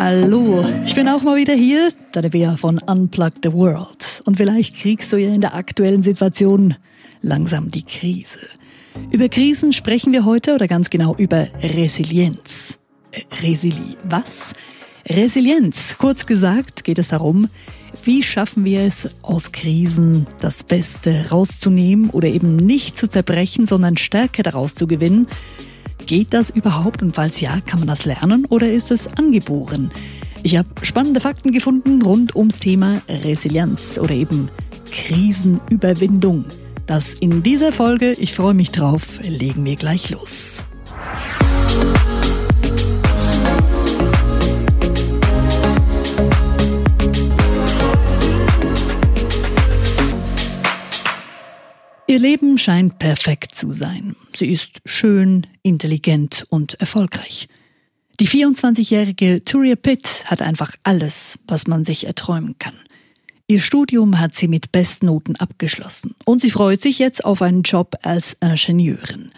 Hallo, ich bin auch mal wieder hier, der Bea von Unplug the World. Und vielleicht kriegst du ja in der aktuellen Situation langsam die Krise. Über Krisen sprechen wir heute oder ganz genau über Resilienz. Äh, Resili, was? Resilienz. Kurz gesagt geht es darum, wie schaffen wir es, aus Krisen das Beste rauszunehmen oder eben nicht zu zerbrechen, sondern Stärke daraus zu gewinnen? Geht das überhaupt und falls ja, kann man das lernen oder ist es angeboren? Ich habe spannende Fakten gefunden rund ums Thema Resilienz oder eben Krisenüberwindung. Das in dieser Folge, ich freue mich drauf, legen wir gleich los. Ihr Leben scheint perfekt zu sein. Sie ist schön, intelligent und erfolgreich. Die 24-jährige Turia Pitt hat einfach alles, was man sich erträumen kann. Ihr Studium hat sie mit Bestnoten abgeschlossen und sie freut sich jetzt auf einen Job als Ingenieurin.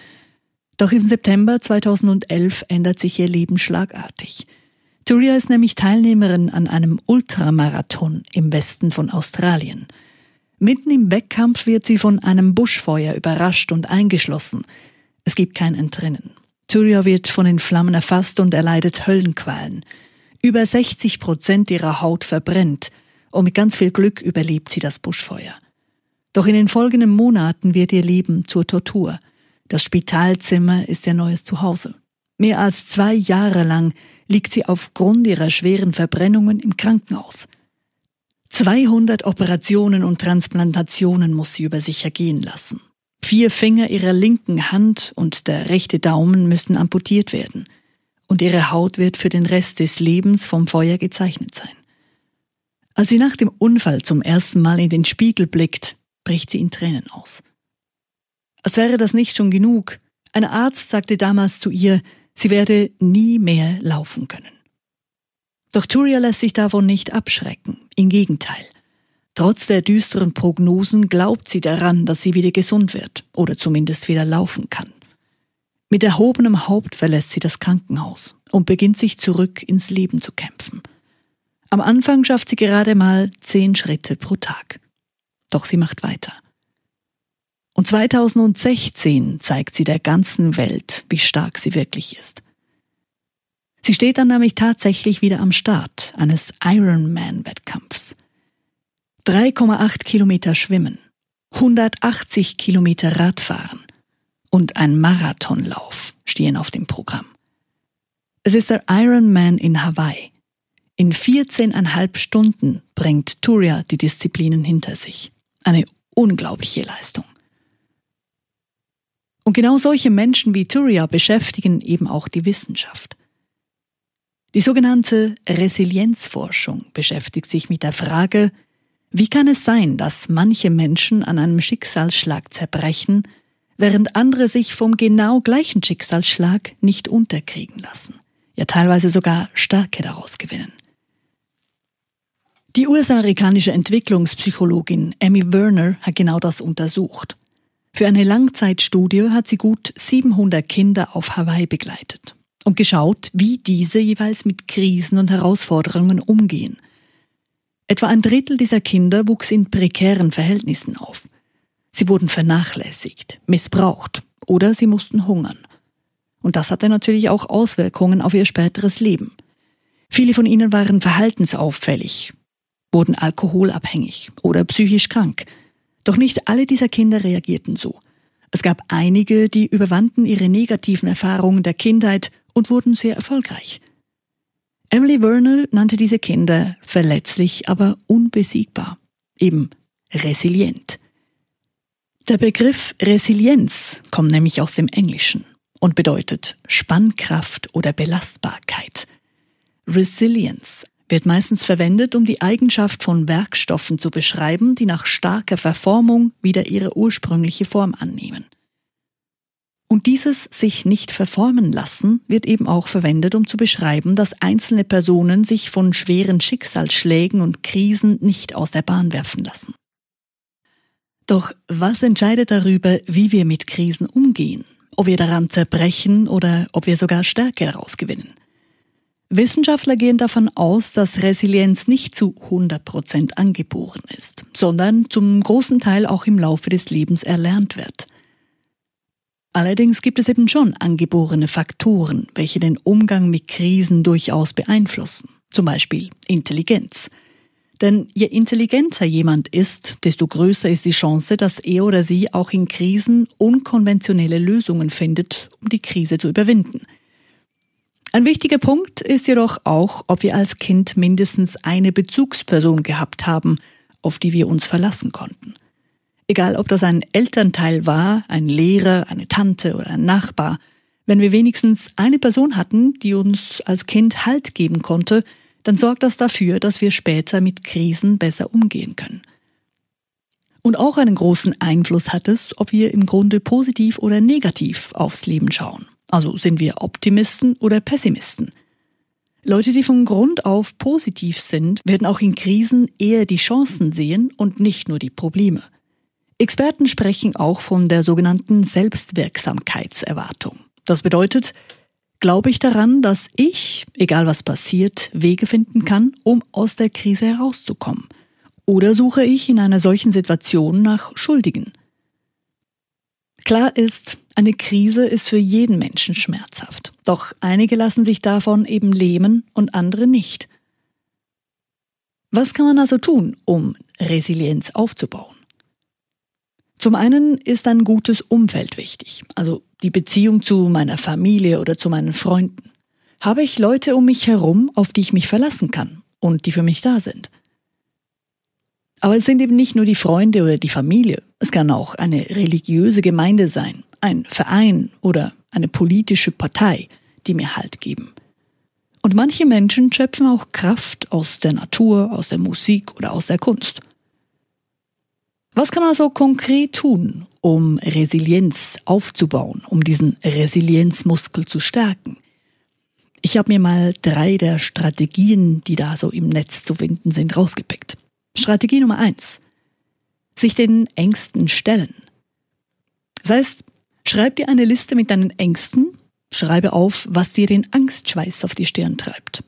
Doch im September 2011 ändert sich ihr Leben schlagartig. Turia ist nämlich Teilnehmerin an einem Ultramarathon im Westen von Australien – Mitten im Wettkampf wird sie von einem Buschfeuer überrascht und eingeschlossen. Es gibt kein Entrinnen. Turia wird von den Flammen erfasst und erleidet Höllenqualen. Über 60 Prozent ihrer Haut verbrennt und mit ganz viel Glück überlebt sie das Buschfeuer. Doch in den folgenden Monaten wird ihr Leben zur Tortur. Das Spitalzimmer ist ihr neues Zuhause. Mehr als zwei Jahre lang liegt sie aufgrund ihrer schweren Verbrennungen im Krankenhaus. 200 Operationen und Transplantationen muss sie über sich ergehen lassen. Vier Finger ihrer linken Hand und der rechte Daumen müssen amputiert werden. Und ihre Haut wird für den Rest des Lebens vom Feuer gezeichnet sein. Als sie nach dem Unfall zum ersten Mal in den Spiegel blickt, bricht sie in Tränen aus. Als wäre das nicht schon genug, ein Arzt sagte damals zu ihr, sie werde nie mehr laufen können. Doch Turia lässt sich davon nicht abschrecken. Im Gegenteil. Trotz der düsteren Prognosen glaubt sie daran, dass sie wieder gesund wird oder zumindest wieder laufen kann. Mit erhobenem Haupt verlässt sie das Krankenhaus und beginnt sich zurück ins Leben zu kämpfen. Am Anfang schafft sie gerade mal zehn Schritte pro Tag. Doch sie macht weiter. Und 2016 zeigt sie der ganzen Welt, wie stark sie wirklich ist. Sie steht dann nämlich tatsächlich wieder am Start eines Ironman-Wettkampfs. 3,8 Kilometer Schwimmen, 180 Kilometer Radfahren und ein Marathonlauf stehen auf dem Programm. Es ist der Ironman in Hawaii. In 14,5 Stunden bringt Turia die Disziplinen hinter sich. Eine unglaubliche Leistung. Und genau solche Menschen wie Turia beschäftigen eben auch die Wissenschaft. Die sogenannte Resilienzforschung beschäftigt sich mit der Frage, wie kann es sein, dass manche Menschen an einem Schicksalsschlag zerbrechen, während andere sich vom genau gleichen Schicksalsschlag nicht unterkriegen lassen, ja teilweise sogar Stärke daraus gewinnen. Die US-amerikanische Entwicklungspsychologin Amy Werner hat genau das untersucht. Für eine Langzeitstudie hat sie gut 700 Kinder auf Hawaii begleitet und geschaut, wie diese jeweils mit Krisen und Herausforderungen umgehen. Etwa ein Drittel dieser Kinder wuchs in prekären Verhältnissen auf. Sie wurden vernachlässigt, missbraucht oder sie mussten hungern. Und das hatte natürlich auch Auswirkungen auf ihr späteres Leben. Viele von ihnen waren verhaltensauffällig, wurden alkoholabhängig oder psychisch krank. Doch nicht alle dieser Kinder reagierten so. Es gab einige, die überwanden ihre negativen Erfahrungen der Kindheit und wurden sehr erfolgreich. Emily Werner nannte diese Kinder verletzlich, aber unbesiegbar, eben resilient. Der Begriff Resilienz kommt nämlich aus dem Englischen und bedeutet Spannkraft oder Belastbarkeit. Resilience wird meistens verwendet, um die Eigenschaft von Werkstoffen zu beschreiben, die nach starker Verformung wieder ihre ursprüngliche Form annehmen. Und dieses sich nicht verformen lassen wird eben auch verwendet, um zu beschreiben, dass einzelne Personen sich von schweren Schicksalsschlägen und Krisen nicht aus der Bahn werfen lassen. Doch was entscheidet darüber, wie wir mit Krisen umgehen? Ob wir daran zerbrechen oder ob wir sogar Stärke daraus gewinnen? Wissenschaftler gehen davon aus, dass Resilienz nicht zu 100% angeboren ist, sondern zum großen Teil auch im Laufe des Lebens erlernt wird. Allerdings gibt es eben schon angeborene Faktoren, welche den Umgang mit Krisen durchaus beeinflussen, zum Beispiel Intelligenz. Denn je intelligenter jemand ist, desto größer ist die Chance, dass er oder sie auch in Krisen unkonventionelle Lösungen findet, um die Krise zu überwinden – ein wichtiger Punkt ist jedoch auch, ob wir als Kind mindestens eine Bezugsperson gehabt haben, auf die wir uns verlassen konnten. Egal, ob das ein Elternteil war, ein Lehrer, eine Tante oder ein Nachbar, wenn wir wenigstens eine Person hatten, die uns als Kind Halt geben konnte, dann sorgt das dafür, dass wir später mit Krisen besser umgehen können. Und auch einen großen Einfluss hat es, ob wir im Grunde positiv oder negativ aufs Leben schauen. Also sind wir Optimisten oder Pessimisten? Leute, die von Grund auf positiv sind, werden auch in Krisen eher die Chancen sehen und nicht nur die Probleme. Experten sprechen auch von der sogenannten Selbstwirksamkeitserwartung. Das bedeutet, glaube ich daran, dass ich, egal was passiert, Wege finden kann, um aus der Krise herauszukommen? Oder suche ich in einer solchen Situation nach Schuldigen? Klar ist, eine Krise ist für jeden Menschen schmerzhaft. Doch einige lassen sich davon eben lähmen und andere nicht. Was kann man also tun, um Resilienz aufzubauen? Zum einen ist ein gutes Umfeld wichtig, also die Beziehung zu meiner Familie oder zu meinen Freunden. Habe ich Leute um mich herum, auf die ich mich verlassen kann und die für mich da sind? Aber es sind eben nicht nur die Freunde oder die Familie, es kann auch eine religiöse Gemeinde sein, ein Verein oder eine politische Partei, die mir Halt geben. Und manche Menschen schöpfen auch Kraft aus der Natur, aus der Musik oder aus der Kunst. Was kann man also konkret tun, um Resilienz aufzubauen, um diesen Resilienzmuskel zu stärken? Ich habe mir mal drei der Strategien, die da so im Netz zu finden sind, rausgepickt. Strategie Nummer eins: Sich den Ängsten stellen. Das heißt, schreib dir eine Liste mit deinen Ängsten, schreibe auf, was dir den Angstschweiß auf die Stirn treibt.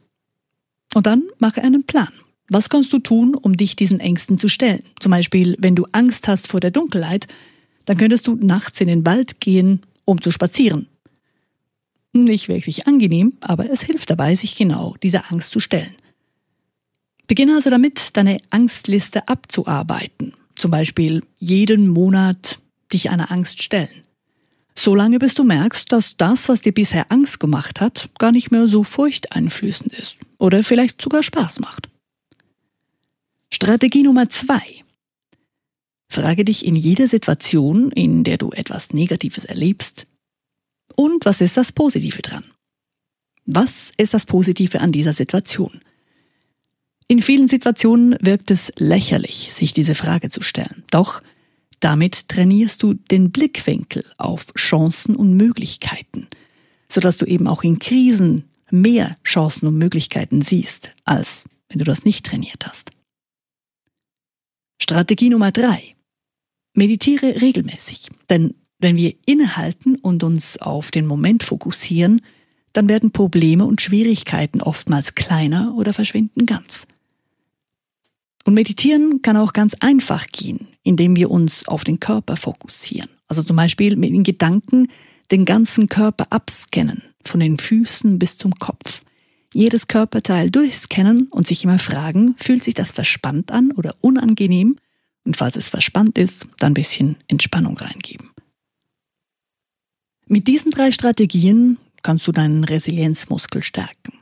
Und dann mache einen Plan. Was kannst du tun, um dich diesen Ängsten zu stellen? Zum Beispiel, wenn du Angst hast vor der Dunkelheit, dann könntest du nachts in den Wald gehen, um zu spazieren. Nicht wirklich angenehm, aber es hilft dabei, sich genau dieser Angst zu stellen. Beginne also damit, deine Angstliste abzuarbeiten. Zum Beispiel jeden Monat dich einer Angst stellen. Solange bis du merkst, dass das, was dir bisher Angst gemacht hat, gar nicht mehr so furchteinflößend ist oder vielleicht sogar Spaß macht. Strategie Nummer zwei. Frage dich in jeder Situation, in der du etwas Negatives erlebst, und was ist das Positive dran? Was ist das Positive an dieser Situation? In vielen Situationen wirkt es lächerlich, sich diese Frage zu stellen. Doch damit trainierst du den Blickwinkel auf Chancen und Möglichkeiten, sodass du eben auch in Krisen mehr Chancen und Möglichkeiten siehst, als wenn du das nicht trainiert hast. Strategie Nummer drei. Meditiere regelmäßig, denn wenn wir innehalten und uns auf den Moment fokussieren, dann werden Probleme und Schwierigkeiten oftmals kleiner oder verschwinden ganz. Und meditieren kann auch ganz einfach gehen, indem wir uns auf den Körper fokussieren. Also zum Beispiel mit den Gedanken den ganzen Körper abscannen, von den Füßen bis zum Kopf. Jedes Körperteil durchscannen und sich immer fragen, fühlt sich das verspannt an oder unangenehm? Und falls es verspannt ist, dann ein bisschen Entspannung reingeben. Mit diesen drei Strategien kannst du deinen Resilienzmuskel stärken.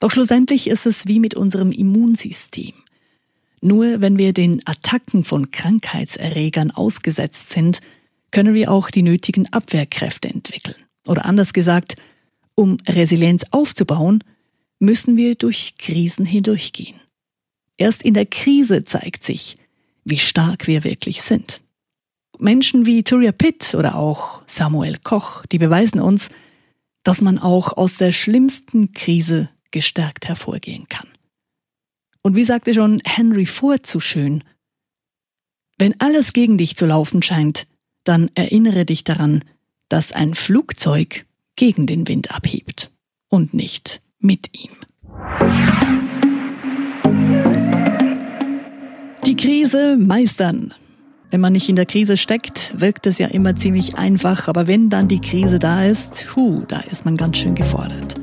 Doch schlussendlich ist es wie mit unserem Immunsystem. Nur wenn wir den Attacken von Krankheitserregern ausgesetzt sind, können wir auch die nötigen Abwehrkräfte entwickeln. Oder anders gesagt, um Resilienz aufzubauen, müssen wir durch Krisen hindurchgehen. Erst in der Krise zeigt sich, wie stark wir wirklich sind. Menschen wie Turia Pitt oder auch Samuel Koch, die beweisen uns, dass man auch aus der schlimmsten Krise gestärkt hervorgehen kann. Und wie sagte schon Henry Ford so schön, wenn alles gegen dich zu laufen scheint, dann erinnere dich daran, dass ein Flugzeug gegen den Wind abhebt und nicht mit ihm. Die Krise meistern. Wenn man nicht in der Krise steckt, wirkt es ja immer ziemlich einfach, aber wenn dann die Krise da ist, hu, da ist man ganz schön gefordert.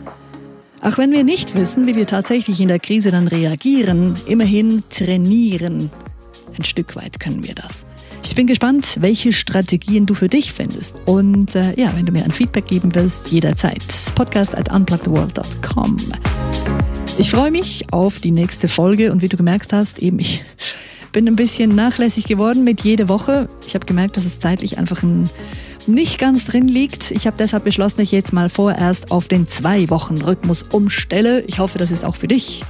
Auch wenn wir nicht wissen, wie wir tatsächlich in der Krise dann reagieren, immerhin trainieren. Ein Stück weit können wir das. Ich bin gespannt, welche Strategien du für dich findest. Und äh, ja, wenn du mir ein Feedback geben willst, jederzeit. Podcast at unpluggedworld.com. Ich freue mich auf die nächste Folge und wie du gemerkt hast, eben ich bin ein bisschen nachlässig geworden mit jeder Woche. Ich habe gemerkt, dass es zeitlich einfach ein nicht ganz drin liegt. Ich habe deshalb beschlossen, dass ich jetzt mal vorerst auf den zwei Wochen Rhythmus umstelle. Ich hoffe, das ist auch für dich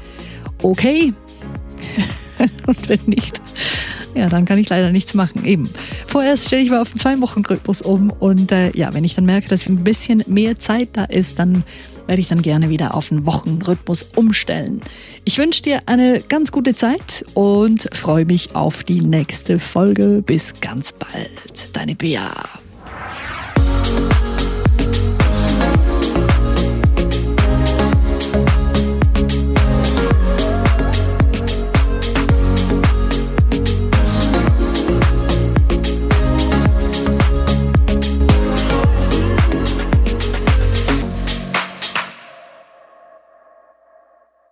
okay. Und wenn nicht, ja, dann kann ich leider nichts machen. Eben. Vorerst stelle ich mal auf den zwei Wochen Rhythmus um und äh, ja, wenn ich dann merke, dass ein bisschen mehr Zeit da ist, dann werde ich dann gerne wieder auf den Wochenrhythmus umstellen. Ich wünsche dir eine ganz gute Zeit und freue mich auf die nächste Folge. Bis ganz bald. Deine Bea.